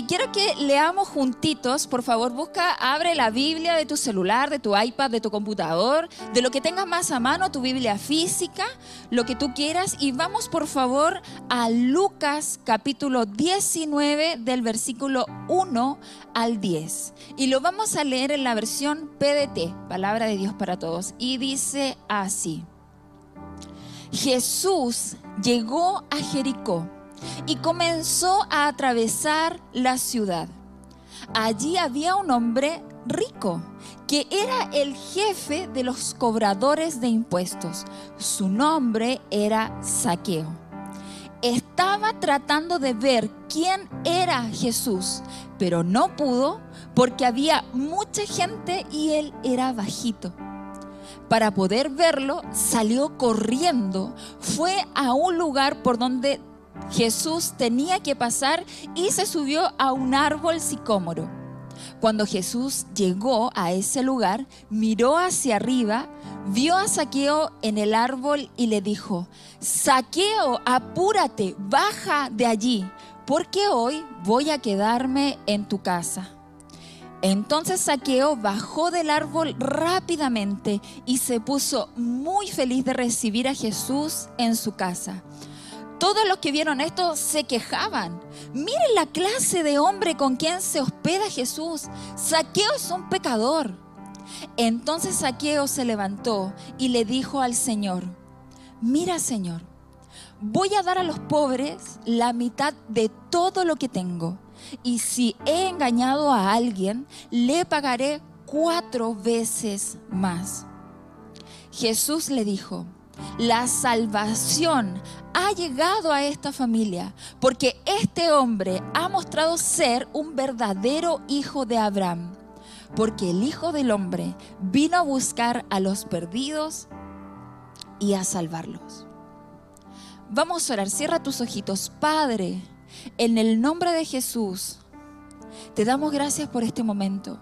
y quiero que leamos juntitos, por favor, busca, abre la Biblia de tu celular, de tu iPad, de tu computador, de lo que tengas más a mano, tu Biblia física, lo que tú quieras, y vamos por favor a Lucas capítulo 19 del versículo 1 al 10. Y lo vamos a leer en la versión PDT, Palabra de Dios para Todos, y dice así. Jesús llegó a Jericó y comenzó a atravesar la ciudad. Allí había un hombre rico que era el jefe de los cobradores de impuestos. Su nombre era Saqueo. Estaba tratando de ver quién era Jesús, pero no pudo porque había mucha gente y él era bajito. Para poder verlo, salió corriendo, fue a un lugar por donde Jesús tenía que pasar y se subió a un árbol sicómoro. Cuando Jesús llegó a ese lugar, miró hacia arriba, vio a Saqueo en el árbol y le dijo, Saqueo, apúrate, baja de allí, porque hoy voy a quedarme en tu casa. Entonces Saqueo bajó del árbol rápidamente y se puso muy feliz de recibir a Jesús en su casa. Todos los que vieron esto se quejaban. Miren la clase de hombre con quien se hospeda Jesús. Saqueo es un pecador. Entonces Saqueo se levantó y le dijo al Señor, mira Señor, voy a dar a los pobres la mitad de todo lo que tengo. Y si he engañado a alguien, le pagaré cuatro veces más. Jesús le dijo, la salvación ha llegado a esta familia porque este hombre ha mostrado ser un verdadero hijo de Abraham. Porque el Hijo del Hombre vino a buscar a los perdidos y a salvarlos. Vamos a orar, cierra tus ojitos. Padre, en el nombre de Jesús, te damos gracias por este momento.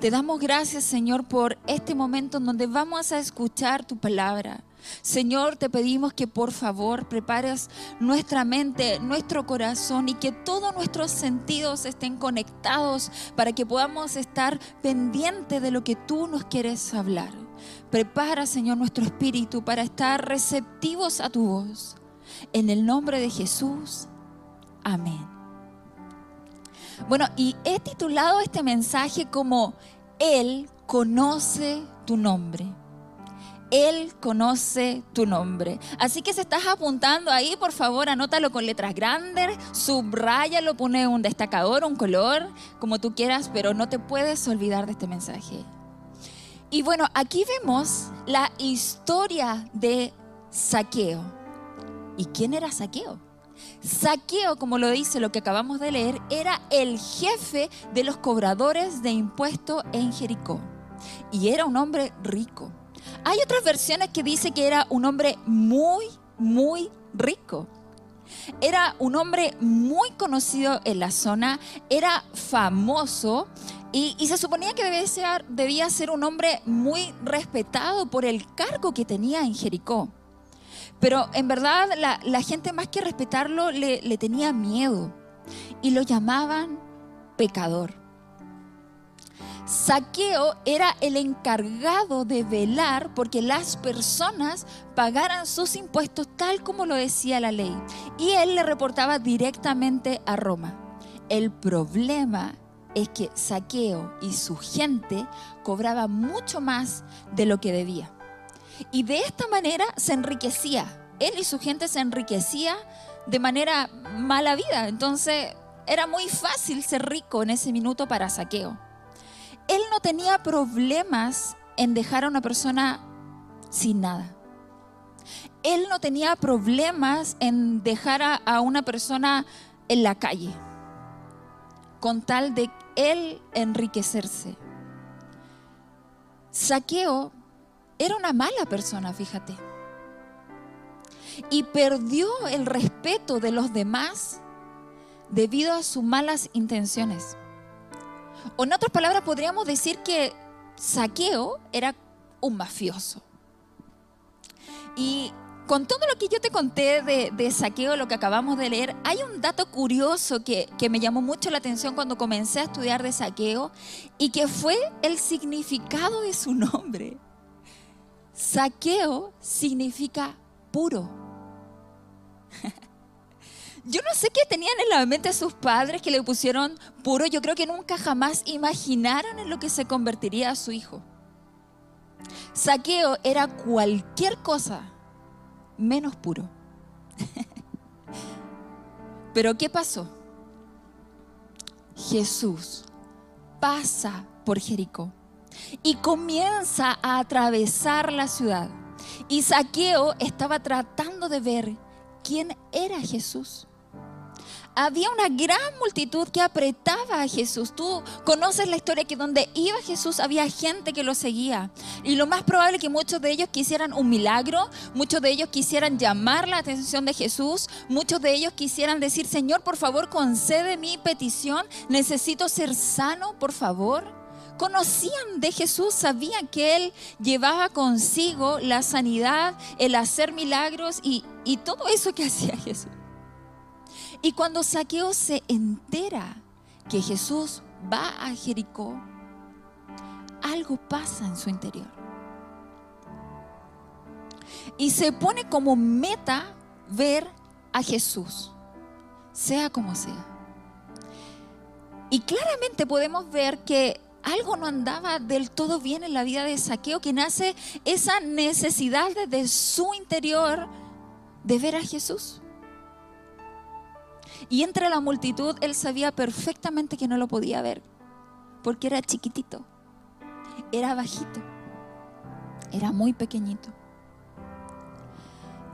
Te damos gracias, Señor, por este momento en donde vamos a escuchar tu palabra. Señor, te pedimos que por favor prepares nuestra mente, nuestro corazón y que todos nuestros sentidos estén conectados para que podamos estar pendientes de lo que tú nos quieres hablar. Prepara, Señor, nuestro espíritu para estar receptivos a tu voz. En el nombre de Jesús. Amén. Bueno, y he titulado este mensaje como Él conoce tu nombre. Él conoce tu nombre. Así que si estás apuntando ahí, por favor, anótalo con letras grandes, subrayalo, pone un destacador, un color, como tú quieras, pero no te puedes olvidar de este mensaje. Y bueno, aquí vemos la historia de Saqueo. ¿Y quién era Saqueo? Saqueo, como lo dice lo que acabamos de leer, era el jefe de los cobradores de impuestos en Jericó. Y era un hombre rico. Hay otras versiones que dice que era un hombre muy, muy rico. Era un hombre muy conocido en la zona, era famoso y, se suponía que debía ser, un hombre muy respetado por el cargo que tenía en Jericó. Pero en verdad la, gente más que respetarlo le tenía miedo y lo llamaban pecador. Saqueo era el encargado de velar porque las personas pagaran sus impuestos tal como lo decía la ley. Y él le reportaba directamente a Roma. El problema es que Saqueo y su gente cobraban mucho más de lo que debía. Y de esta manera se enriquecía. Él y su gente se enriquecía de manera mala vida. Entonces era muy fácil ser rico en ese minuto para Saqueo él no tenía problemas en dejar a una persona sin nada. Él no tenía problemas en dejar a, una persona en la calle, con tal de él enriquecerse. Saqueo era una mala persona, fíjate. Y perdió el respeto de los demás debido a sus malas intenciones. O en otras palabras, podríamos decir que Saqueo era un mafioso. Y con todo lo que yo te conté de, saqueo, lo que acabamos de leer, hay un dato curioso que, que, me llamó mucho la atención cuando comencé a estudiar de saqueo y que fue el significado de su nombre. Saqueo significa puro. Yo no sé qué tenían en la mente sus padres que le pusieron puro. Yo creo que nunca jamás imaginaron en lo que se convertiría a su hijo. Saqueo era cualquier cosa menos puro. Pero ¿qué pasó? Jesús pasa por Jericó y comienza a atravesar la ciudad. Y Saqueo estaba tratando de ver quién era Jesús había una gran multitud que apretaba a Jesús. Tú conoces la historia que donde iba Jesús había gente que lo seguía. Y lo más probable que muchos de ellos quisieran un milagro, muchos de ellos quisieran llamar la atención de Jesús, muchos de ellos quisieran decir, Señor, por favor, concede mi petición, necesito ser sano, por favor. Conocían de Jesús, sabían que Él llevaba consigo la sanidad, el hacer milagros y, y todo eso que hacía Jesús. Y cuando Saqueo se entera que Jesús va a Jericó, algo pasa en su interior. Y se pone como meta ver a Jesús, sea como sea. Y claramente podemos ver que algo no andaba del todo bien en la vida de Saqueo, que nace esa necesidad desde su interior de ver a Jesús. Y entre la multitud él sabía perfectamente que no lo podía ver, porque era chiquitito, era bajito, era muy pequeñito.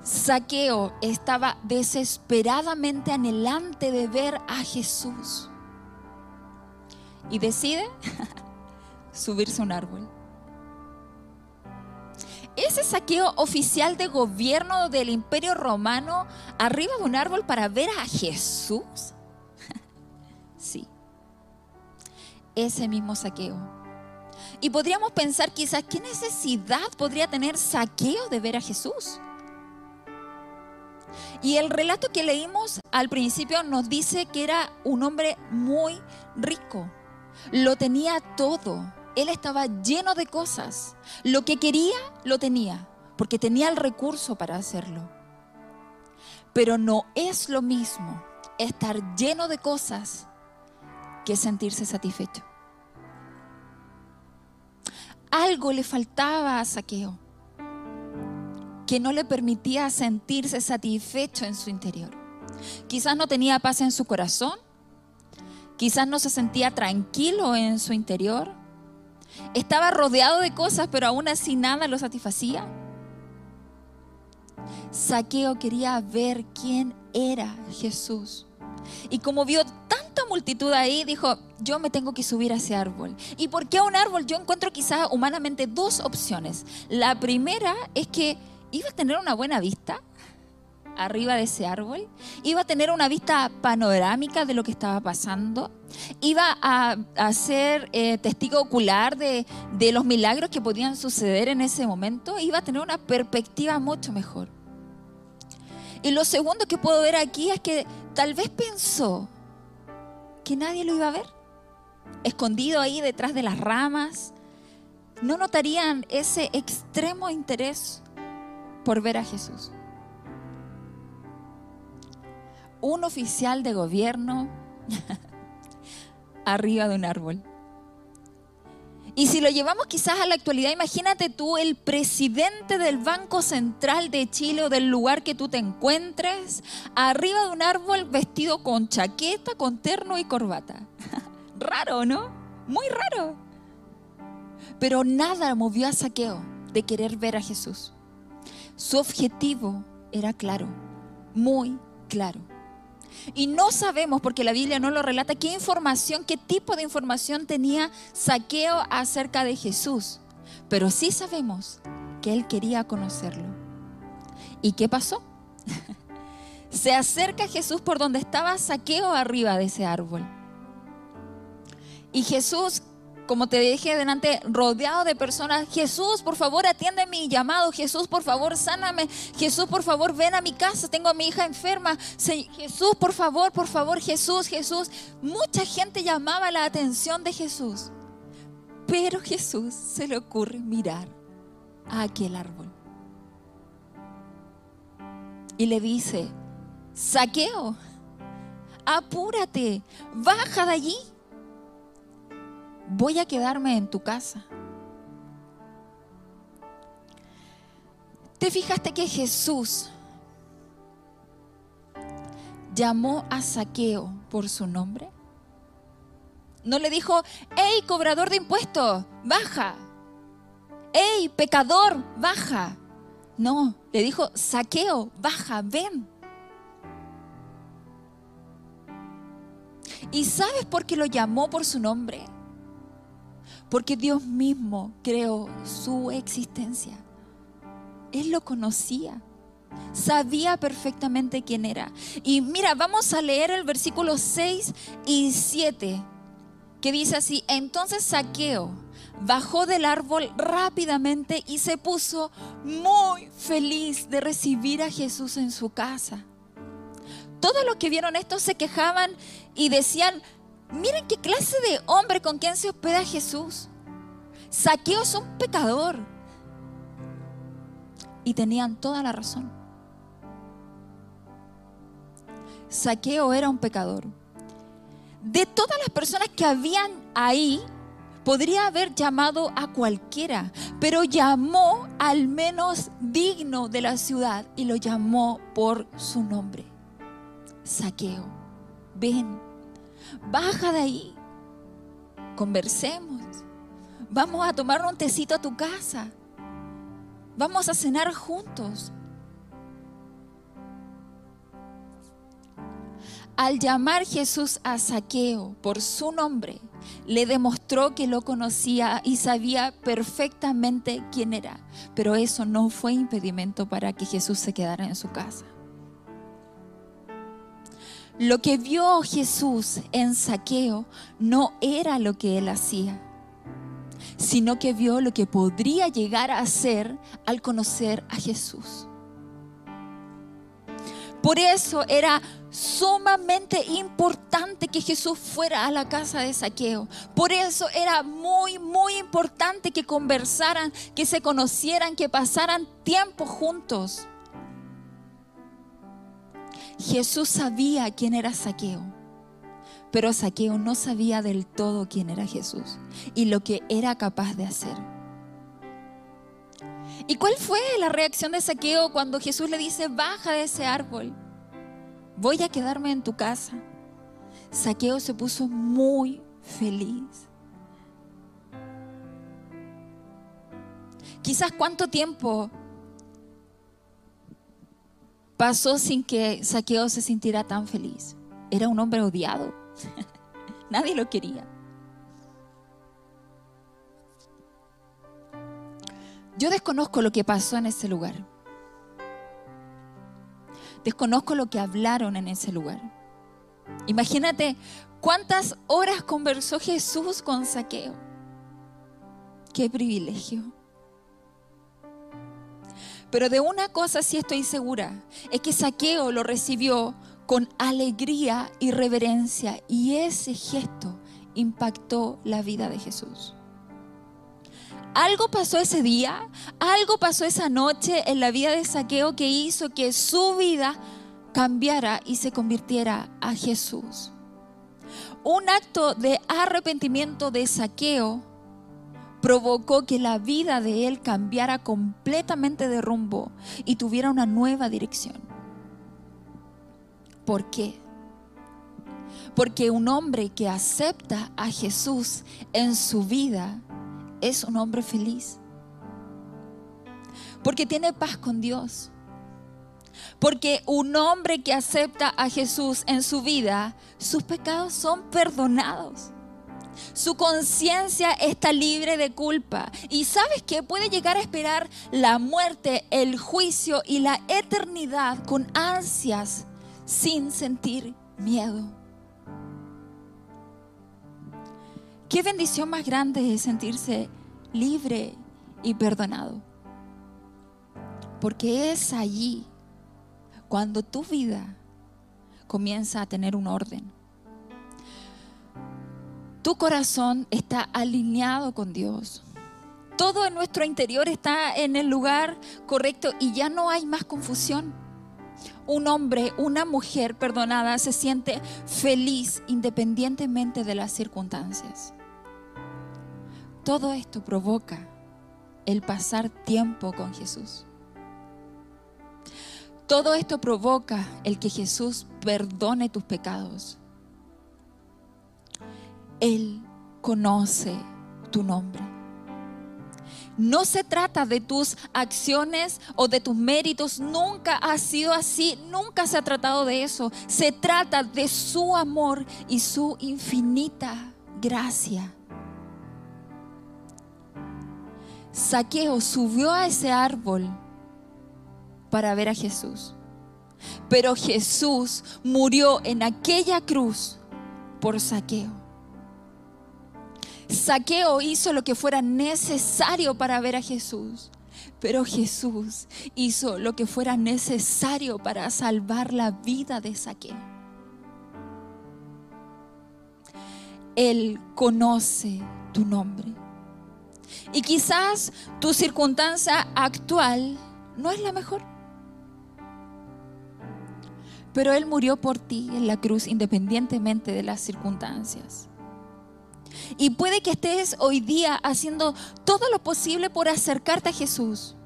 Saqueo estaba desesperadamente anhelante de ver a Jesús y decide subirse a un árbol ese saqueo oficial de gobierno del imperio romano arriba de un árbol para ver a Jesús? sí, ese mismo saqueo. Y podríamos pensar quizás, ¿qué necesidad podría tener saqueo de ver a Jesús? Y el relato que leímos al principio nos dice que era un hombre muy rico. Lo tenía todo él estaba lleno de cosas. Lo que quería, lo tenía, porque tenía el recurso para hacerlo. Pero no es lo mismo estar lleno de cosas que sentirse satisfecho. Algo le faltaba a Saqueo que no le permitía sentirse satisfecho en su interior. Quizás no tenía paz en su corazón, quizás no se sentía tranquilo en su interior, estaba rodeado de cosas, pero aún así nada lo satisfacía. Saqueo quería ver quién era Jesús. Y como vio tanta multitud ahí, dijo, yo me tengo que subir a ese árbol. ¿Y por qué a un árbol? Yo encuentro quizás humanamente dos opciones. La primera es que iba a tener una buena vista arriba de ese árbol, iba a tener una vista panorámica de lo que estaba pasando, iba a, ser eh, testigo ocular de, de los milagros que podían suceder en ese momento, iba a tener una perspectiva mucho mejor. Y lo segundo que puedo ver aquí es que tal vez pensó que nadie lo iba a ver, escondido ahí detrás de las ramas. No notarían ese extremo interés por ver a Jesús. Un oficial de gobierno arriba de un árbol. Y si lo llevamos quizás a la actualidad, imagínate tú el presidente del Banco Central de Chile o del lugar que tú te encuentres, arriba de un árbol vestido con chaqueta, con terno y corbata. raro, ¿no? Muy raro. Pero nada movió a Saqueo de querer ver a Jesús. Su objetivo era claro, muy claro. Y no sabemos, porque la Biblia no lo relata, qué información, qué tipo de información tenía Saqueo acerca de Jesús. Pero sí sabemos que él quería conocerlo. ¿Y qué pasó? Se acerca Jesús por donde estaba Saqueo arriba de ese árbol. Y Jesús como te dije delante, rodeado de personas. Jesús, por favor, atiende mi llamado. Jesús, por favor, sáname. Jesús, por favor, ven a mi casa. Tengo a mi hija enferma. Jesús, por favor, por favor, Jesús, Jesús. Mucha gente llamaba la atención de Jesús. Pero Jesús se le ocurre mirar a aquel árbol. Y le dice, saqueo, apúrate, baja de allí voy a quedarme en tu casa. ¿Te fijaste que Jesús llamó a Saqueo por su nombre? No le dijo, hey, cobrador de impuestos, baja. Hey, pecador, baja. No, le dijo, Saqueo, baja, ven. ¿Y sabes por qué lo llamó por su nombre? Porque Dios mismo creó su existencia. Él lo conocía, sabía perfectamente quién era. Y mira, vamos a leer el versículo 6 y 7, que dice así, entonces Saqueo bajó del árbol rápidamente y se puso muy feliz de recibir a Jesús en su casa. Todos los que vieron esto se quejaban y decían, Miren qué clase de hombre con quien se hospeda Jesús. Saqueo es un pecador. Y tenían toda la razón. Saqueo era un pecador. De todas las personas que habían ahí, podría haber llamado a cualquiera, pero llamó al menos digno de la ciudad y lo llamó por su nombre. Saqueo, ven baja de ahí, conversemos, vamos a tomar un tecito a tu casa, vamos a cenar juntos. Al llamar Jesús a Saqueo por su nombre, le demostró que lo conocía y sabía perfectamente quién era. Pero eso no fue impedimento para que Jesús se quedara en su casa. Lo que vio Jesús en saqueo no era lo que él hacía, sino que vio lo que podría llegar a hacer al conocer a Jesús. Por eso era sumamente importante que Jesús fuera a la casa de saqueo. Por eso era muy, muy importante que conversaran, que se conocieran, que pasaran tiempo juntos. Jesús sabía quién era Saqueo, pero Saqueo no sabía del todo quién era Jesús y lo que era capaz de hacer. ¿Y cuál fue la reacción de Saqueo cuando Jesús le dice, baja de ese árbol, voy a quedarme en tu casa? Saqueo se puso muy feliz. Quizás cuánto tiempo pasó sin que Saqueo se sintiera tan feliz. Era un hombre odiado. Nadie lo quería. Yo desconozco lo que pasó en ese lugar. Desconozco lo que hablaron en ese lugar. Imagínate cuántas horas conversó Jesús con Saqueo. Qué privilegio. Pero de una cosa sí estoy segura, es que Saqueo lo recibió con alegría y reverencia y ese gesto impactó la vida de Jesús. Algo pasó ese día, algo pasó esa noche en la vida de Saqueo que hizo que su vida cambiara y se convirtiera a Jesús. Un acto de arrepentimiento de Saqueo provocó que la vida de él cambiara completamente de rumbo y tuviera una nueva dirección. ¿Por qué? Porque un hombre que acepta a Jesús en su vida es un hombre feliz. Porque tiene paz con Dios. Porque un hombre que acepta a Jesús en su vida, sus pecados son perdonados. Su conciencia está libre de culpa. Y sabes que puede llegar a esperar la muerte, el juicio y la eternidad con ansias sin sentir miedo. qué bendición más grande es sentirse libre y perdonado. Porque es allí cuando tu vida comienza a tener un orden. Tu corazón está alineado con Dios. Todo en nuestro interior está en el lugar correcto y ya no hay más confusión. Un hombre, una mujer perdonada se siente feliz independientemente de las circunstancias. Todo esto provoca el pasar tiempo con Jesús. Todo esto provoca el que Jesús perdone tus pecados. Él conoce tu nombre. No se trata de tus acciones o de tus méritos, nunca ha sido así, nunca se ha tratado de eso. Se trata de su amor y su infinita gracia. Saqueo subió a ese árbol para ver a Jesús. Pero Jesús murió en aquella cruz por saqueo. Saqueo hizo lo que fuera necesario para ver a Jesús. Pero Jesús hizo lo que fuera necesario para salvar la vida de Saqueo. Él conoce tu nombre. Y quizás tu circunstancia actual no es la mejor. Pero Él murió por ti en la cruz independientemente de las circunstancias. Y puede que estés hoy día haciendo todo lo posible por acercarte a Jesús.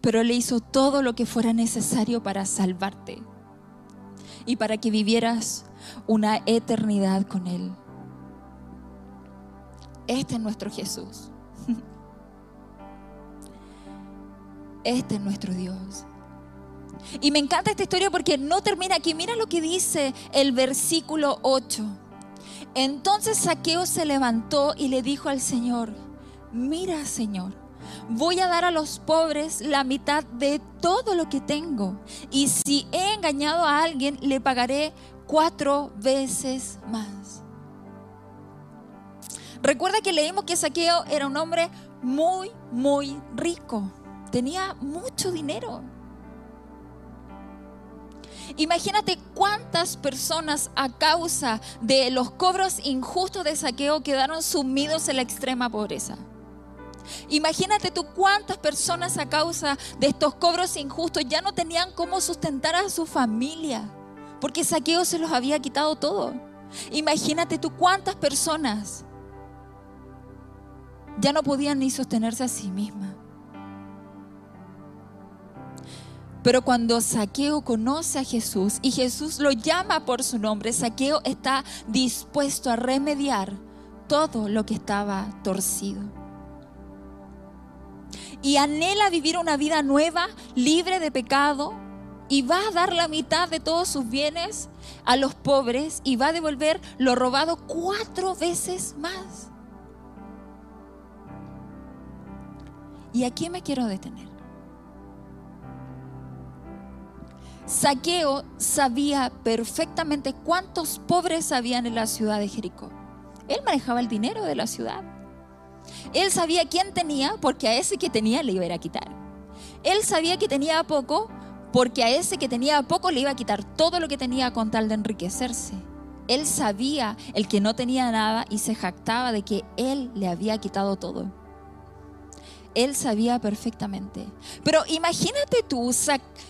Pero Él hizo todo lo que fuera necesario para salvarte y para que vivieras una eternidad con Él. Este es nuestro Jesús. Este es nuestro Dios. Y me encanta esta historia porque no termina aquí. Mira lo que dice el versículo 8. Entonces Saqueo se levantó y le dijo al Señor, mira Señor, voy a dar a los pobres la mitad de todo lo que tengo. Y si he engañado a alguien, le pagaré cuatro veces más. Recuerda que leímos que Saqueo era un hombre muy, muy rico. Tenía mucho dinero. Imagínate cuántas personas a causa de los cobros injustos de saqueo quedaron sumidos en la extrema pobreza. Imagínate tú cuántas personas a causa de estos cobros injustos ya no tenían cómo sustentar a su familia, porque saqueo se los había quitado todo. Imagínate tú cuántas personas ya no podían ni sostenerse a sí mismas. Pero cuando Saqueo conoce a Jesús y Jesús lo llama por su nombre, Saqueo está dispuesto a remediar todo lo que estaba torcido. Y anhela vivir una vida nueva, libre de pecado, y va a dar la mitad de todos sus bienes a los pobres y va a devolver lo robado cuatro veces más. Y aquí me quiero detener. Saqueo sabía perfectamente cuántos pobres habían en la ciudad de Jericó. Él manejaba el dinero de la ciudad. Él sabía quién tenía porque a ese que tenía le iba a a quitar. Él sabía que tenía poco porque a ese que tenía poco le iba a quitar todo lo que tenía con tal de enriquecerse. Él sabía el que no tenía nada y se jactaba de que él le había quitado todo. Él sabía perfectamente. Pero imagínate tú,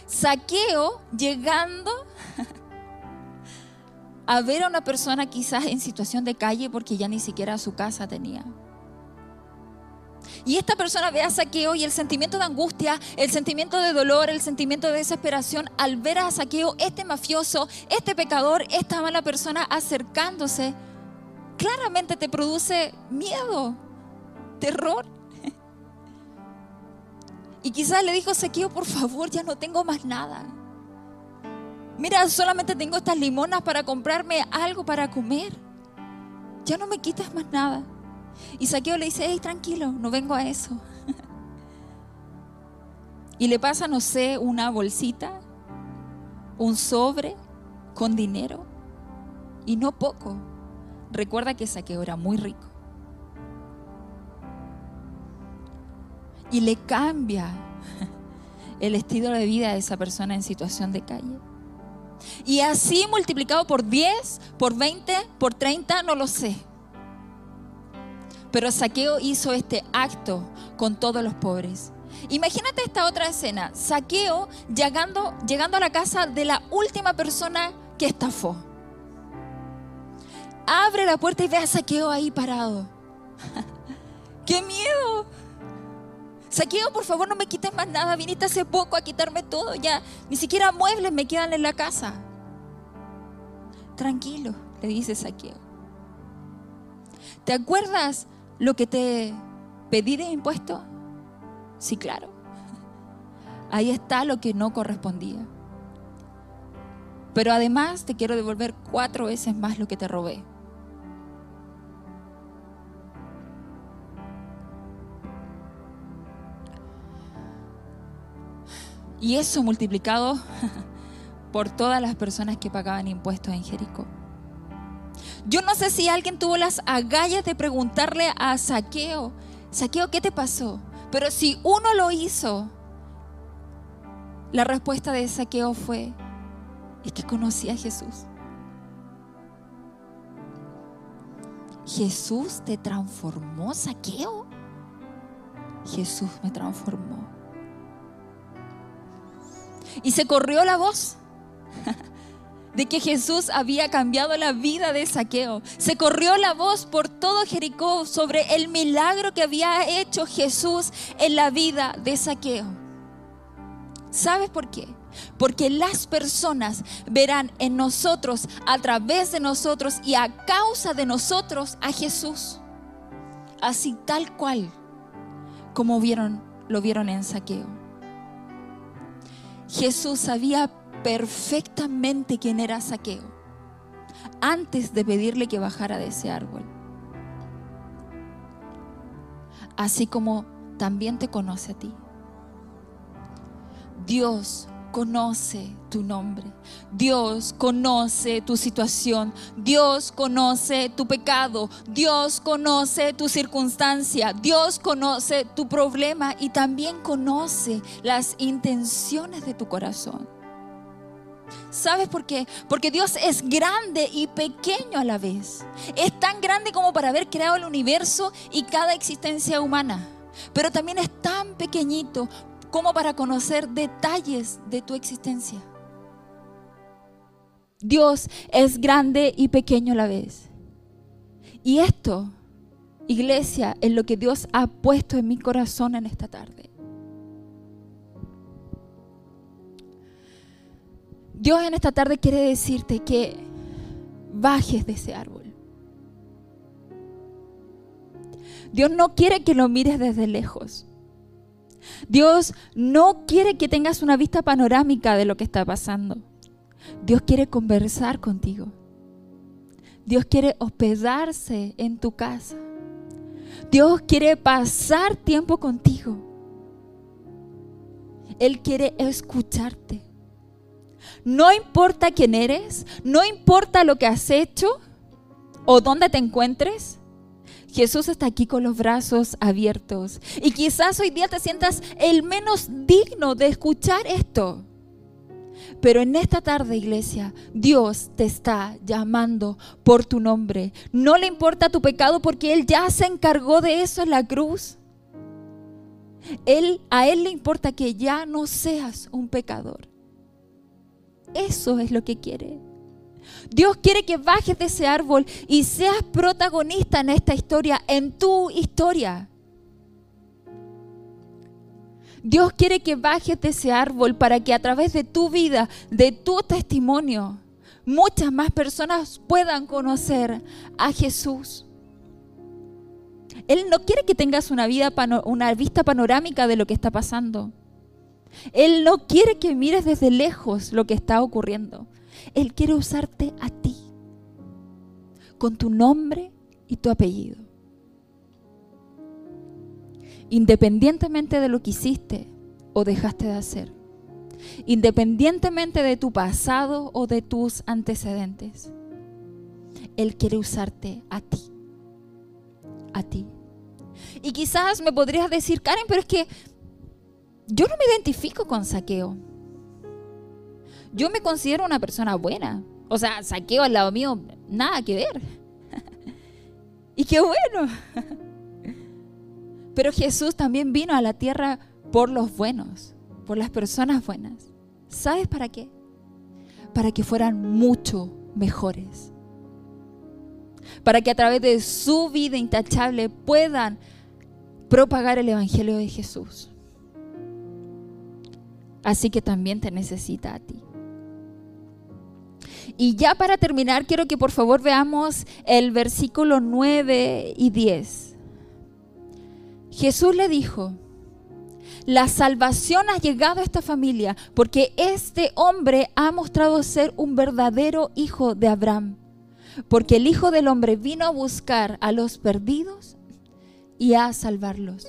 saqueo llegando a ver a una persona quizás en situación de calle porque ya ni siquiera su casa tenía. Y esta persona ve a Saqueo y el sentimiento de angustia, el sentimiento de dolor, el sentimiento de desesperación al ver a Saqueo, este mafioso, este pecador, esta mala persona acercándose, claramente te produce miedo, terror. Y quizás le dijo Saqueo, por favor, ya no tengo más nada. Mira, solamente tengo estas limonas para comprarme algo para comer. Ya no me quitas más nada. Y Saqueo le dice, hey, tranquilo, no vengo a eso. y le pasa, no sé, una bolsita, un sobre con dinero. y no poco. Recuerda que Saqueo era muy rico. Y le cambia el estilo de vida de esa persona en situación de calle. Y así multiplicado por 10, por 20, por 30, no lo sé. Pero Saqueo hizo este acto con todos los pobres. Imagínate esta otra escena. Saqueo llegando, llegando a la casa de la última persona que estafó. Abre la puerta y ve a Saqueo ahí parado. ¡Qué miedo! Saqueo, por favor, no me quites más nada. Viniste hace poco a quitarme todo. Ya, ni siquiera muebles me quedan en la casa. Tranquilo, le dice Saqueo. ¿Te acuerdas lo que te pedí de impuesto? Sí, claro. Ahí está lo que no correspondía. Pero además te quiero devolver cuatro veces más lo que te robé. Y eso multiplicado por todas las personas que pagaban impuestos en Jericó. Yo no sé si alguien tuvo las agallas de preguntarle a Saqueo, Saqueo, ¿qué te pasó? Pero si uno lo hizo, la respuesta de Saqueo fue, es que conocí a Jesús. Jesús te transformó, Saqueo. Jesús me transformó. Y se corrió la voz de que Jesús había cambiado la vida de Saqueo. Se corrió la voz por todo Jericó sobre el milagro que había hecho Jesús en la vida de Saqueo. ¿Sabes por qué? Porque las personas verán en nosotros, a través de nosotros y a causa de nosotros a Jesús. Así tal cual como vieron, lo vieron en Saqueo. Jesús sabía perfectamente quién era Saqueo antes de pedirle que bajara de ese árbol. Así como también te conoce a ti. Dios conoce tu nombre. Dios conoce tu situación. Dios conoce tu pecado. Dios conoce tu circunstancia. Dios conoce tu problema y también conoce las intenciones de tu corazón. ¿Sabes por qué? Porque Dios es grande y pequeño a la vez. Es tan grande como para haber creado el universo y cada existencia humana. Pero también es tan pequeñito como para conocer detalles de tu existencia. Dios es grande y pequeño a la vez. Y esto, iglesia, es lo que Dios ha puesto en mi corazón en esta tarde. Dios en esta tarde quiere decirte que bajes de ese árbol. Dios no quiere que lo mires desde lejos. Dios no quiere que tengas una vista panorámica de lo que está pasando. Dios quiere conversar contigo. Dios quiere hospedarse en tu casa. Dios quiere pasar tiempo contigo. Él quiere escucharte. No importa quién eres, no importa lo que has hecho o dónde te encuentres. Jesús está aquí con los brazos abiertos. Y quizás hoy día te sientas el menos digno de escuchar esto. Pero en esta tarde, iglesia, Dios te está llamando por tu nombre. No le importa tu pecado porque Él ya se encargó de eso en la cruz. Él, a Él le importa que ya no seas un pecador. Eso es lo que quiere. Dios quiere que bajes de ese árbol y seas protagonista en esta historia, en tu historia. Dios quiere que bajes de ese árbol para que a través de tu vida, de tu testimonio, muchas más personas puedan conocer a Jesús. Él no quiere que tengas una, una vista panorámica de lo que está pasando. Él no quiere que mires desde lejos lo que está ocurriendo. Él quiere usarte a ti, con tu nombre y tu apellido. Independientemente de lo que hiciste o dejaste de hacer. Independientemente de tu pasado o de tus antecedentes. Él quiere usarte a ti. A ti. Y quizás me podrías decir, Karen, pero es que yo no me identifico con saqueo. Yo me considero una persona buena. O sea, saqueo al lado mío, nada que ver. y qué bueno. Pero Jesús también vino a la tierra por los buenos, por las personas buenas. ¿Sabes para qué? Para que fueran mucho mejores. Para que a través de su vida intachable puedan propagar el Evangelio de Jesús. Así que también te necesita a ti. Y ya para terminar, quiero que por favor veamos el versículo 9 y 10. Jesús le dijo, la salvación ha llegado a esta familia porque este hombre ha mostrado ser un verdadero hijo de Abraham. Porque el Hijo del Hombre vino a buscar a los perdidos y a salvarlos.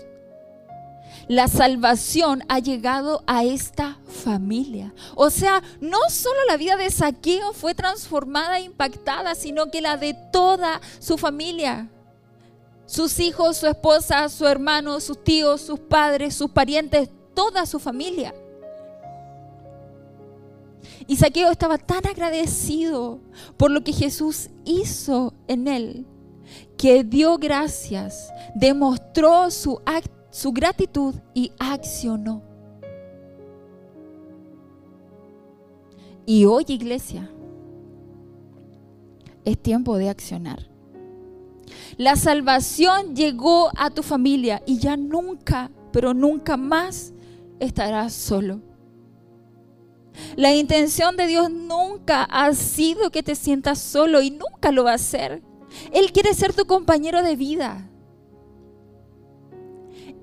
La salvación ha llegado a esta familia. O sea, no solo la vida de Saqueo fue transformada e impactada, sino que la de toda su familia. Sus hijos, su esposa, su hermano, sus tíos, sus padres, sus parientes, toda su familia. Y Saqueo estaba tan agradecido por lo que Jesús hizo en él, que dio gracias, demostró su, su gratitud y accionó. Y hoy, iglesia, es tiempo de accionar. La salvación llegó a tu familia y ya nunca, pero nunca más estarás solo. La intención de Dios nunca ha sido que te sientas solo y nunca lo va a hacer. Él quiere ser tu compañero de vida.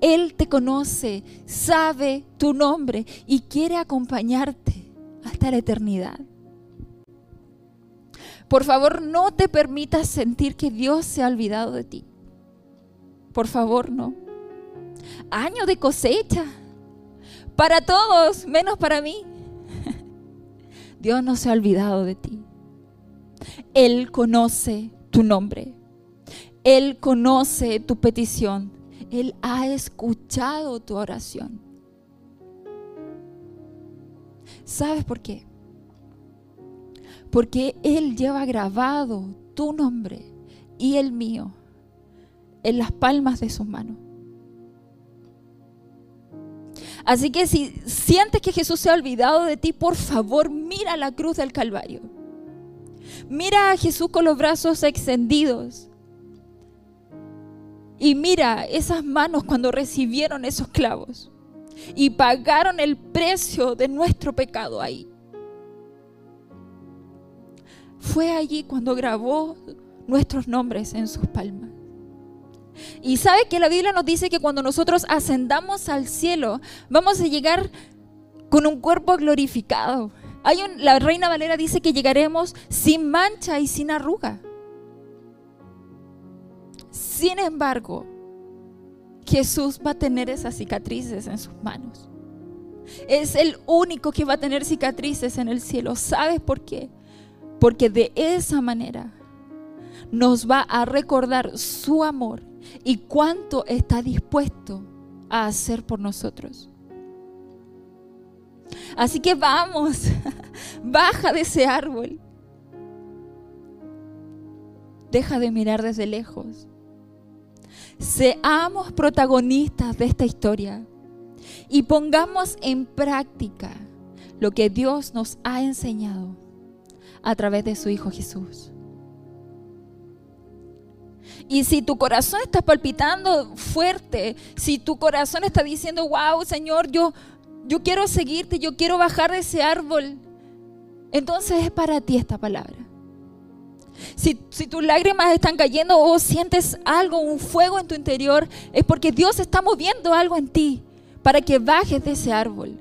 Él te conoce, sabe tu nombre y quiere acompañarte hasta la eternidad. Por favor, no te permitas sentir que Dios se ha olvidado de ti. Por favor, no. Año de cosecha. Para todos, menos para mí. Dios no se ha olvidado de ti. Él conoce tu nombre. Él conoce tu petición. Él ha escuchado tu oración. ¿Sabes por qué? porque Él lleva grabado tu nombre y el mío en las palmas de sus manos. Así que si sientes que Jesús se ha olvidado de ti, por favor mira la cruz del Calvario. Mira a Jesús con los brazos extendidos. Y mira esas manos cuando recibieron esos clavos y pagaron el precio de nuestro pecado ahí fue allí cuando grabó nuestros nombres en sus palmas. Y sabe que la Biblia nos dice que cuando nosotros ascendamos al cielo, vamos a llegar con un cuerpo glorificado. Hay la Reina Valera dice que llegaremos sin mancha y sin arruga. Sin embargo, Jesús va a tener esas cicatrices en sus manos. Es el único que va a tener cicatrices en el cielo. ¿Sabes por qué? Porque de esa manera nos va a recordar su amor y cuánto está dispuesto a hacer por nosotros. Así que vamos, baja de ese árbol. Deja de mirar desde lejos. Seamos protagonistas de esta historia y pongamos en práctica lo que Dios nos ha enseñado a través de su Hijo Jesús. Y si tu corazón está palpitando fuerte, si tu corazón está diciendo, wow, Señor, yo, yo quiero seguirte, yo quiero bajar de ese árbol, entonces es para ti esta palabra. Si, tus lágrimas están cayendo o sientes algo, un fuego en tu interior, es porque Dios está moviendo algo en ti para que bajes de ese árbol.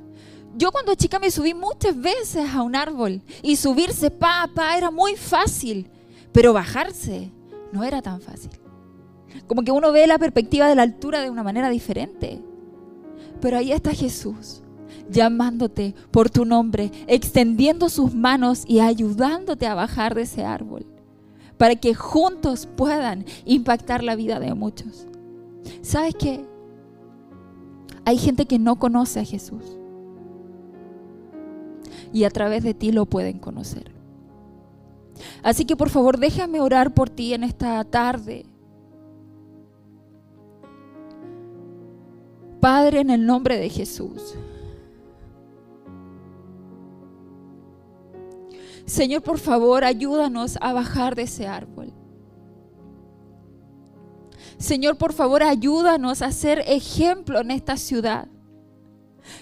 Yo cuando chica me subí muchas veces a un árbol y subirse, pa, pa, era muy fácil, pero bajarse no era tan fácil. Como que uno ve la perspectiva de la altura de una manera diferente. Pero ahí está Jesús, llamándote por tu nombre, extendiendo sus manos y ayudándote a bajar de ese árbol para que juntos puedan impactar la vida de muchos. ¿Sabes qué? Hay gente que no conoce a Jesús y a través de ti lo pueden conocer. Así que por favor déjame orar por ti en esta tarde. Padre, en el nombre de Jesús. Señor, por favor, ayúdanos a bajar de ese árbol. Señor, por favor, ayúdanos a ser ejemplo en esta ciudad.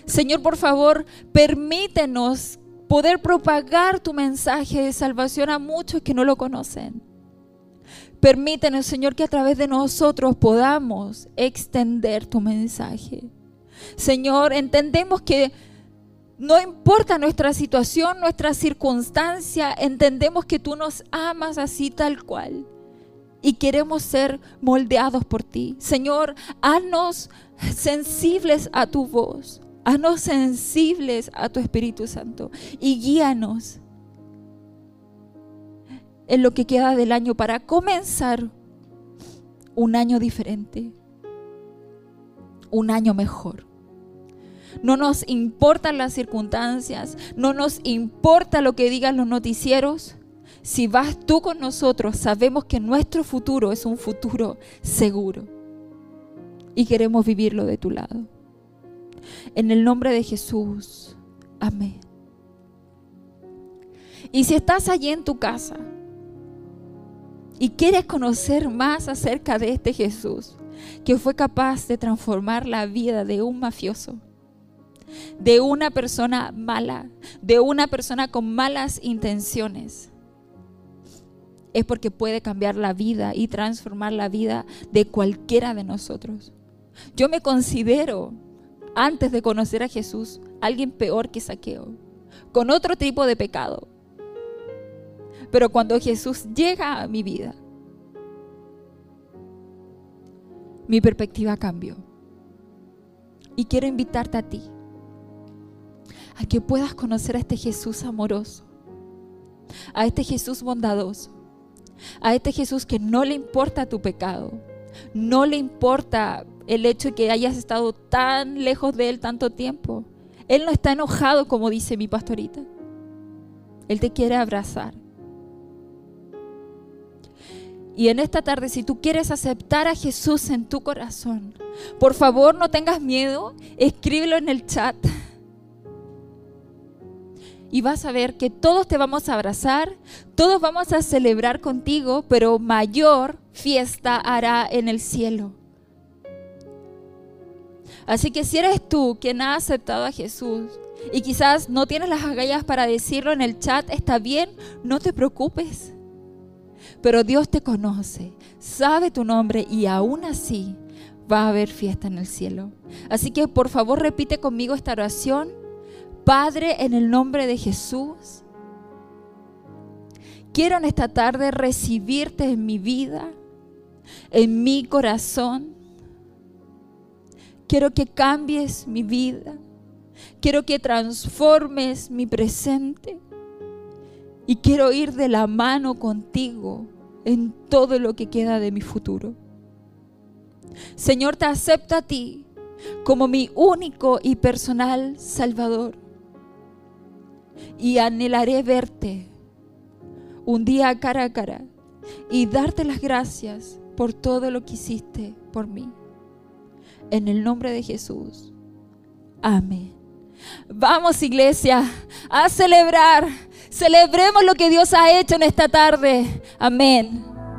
Señor, por favor, permítenos poder propagar tu mensaje de salvación a muchos que no lo conocen. Permítenos, Señor, que a través de nosotros podamos extender tu mensaje. Señor, entendemos que no importa nuestra situación, nuestra circunstancia, entendemos que tú nos amas así tal cual y queremos ser moldeados por ti. Señor, haznos sensibles a tu voz, haznos sensibles a tu Espíritu Santo y guíanos en lo que queda del año para comenzar un año diferente, un año mejor. No nos importan las circunstancias, no nos importa lo que digan los noticieros. Si vas tú con nosotros, sabemos que nuestro futuro es un futuro seguro y queremos vivirlo de tu lado. En el nombre de Jesús, amén. Y si estás allí en tu casa y quieres conocer más acerca de este Jesús, que fue capaz de transformar la vida de un mafioso, de una persona mala, de una persona con malas intenciones, es porque puede cambiar la vida y transformar la vida de cualquiera de nosotros. Yo me considero, antes de conocer a Jesús, alguien peor que saqueo, con otro tipo de pecado. Pero cuando Jesús llega a mi vida, mi perspectiva cambió. Y quiero invitarte a ti a que puedas conocer a este Jesús amoroso, a este Jesús bondadoso, a este Jesús que no le importa tu pecado, no le importa el hecho de que hayas estado tan lejos de Él tanto tiempo. Él no está enojado como dice mi pastorita. Él te quiere abrazar. Y en esta tarde, si tú quieres aceptar a Jesús en tu corazón, por favor no tengas miedo, escríbelo en el chat y vas a ver que todos te vamos a abrazar, todos vamos a celebrar contigo, pero mayor fiesta hará en el cielo. Así que si eres tú quien ha aceptado a Jesús y quizás no tienes las agallas para decirlo en el chat, está bien, no te preocupes. Pero Dios te conoce, sabe tu nombre y aún así va a haber fiesta en el cielo. Así que por favor repite conmigo esta oración Padre, en el nombre de Jesús, quiero en esta tarde recibirte en mi vida, en mi corazón. Quiero que cambies mi vida. Quiero que transformes mi presente. Y quiero ir de la mano contigo en todo lo que queda de mi futuro. Señor, te acepto a ti como mi único y personal Salvador y anhelaré verte un día cara a cara y darte las gracias por todo lo que hiciste por mí. En el nombre de Jesús. Amén. Vamos iglesia a celebrar. Celebremos lo que Dios ha hecho en esta tarde. Amén.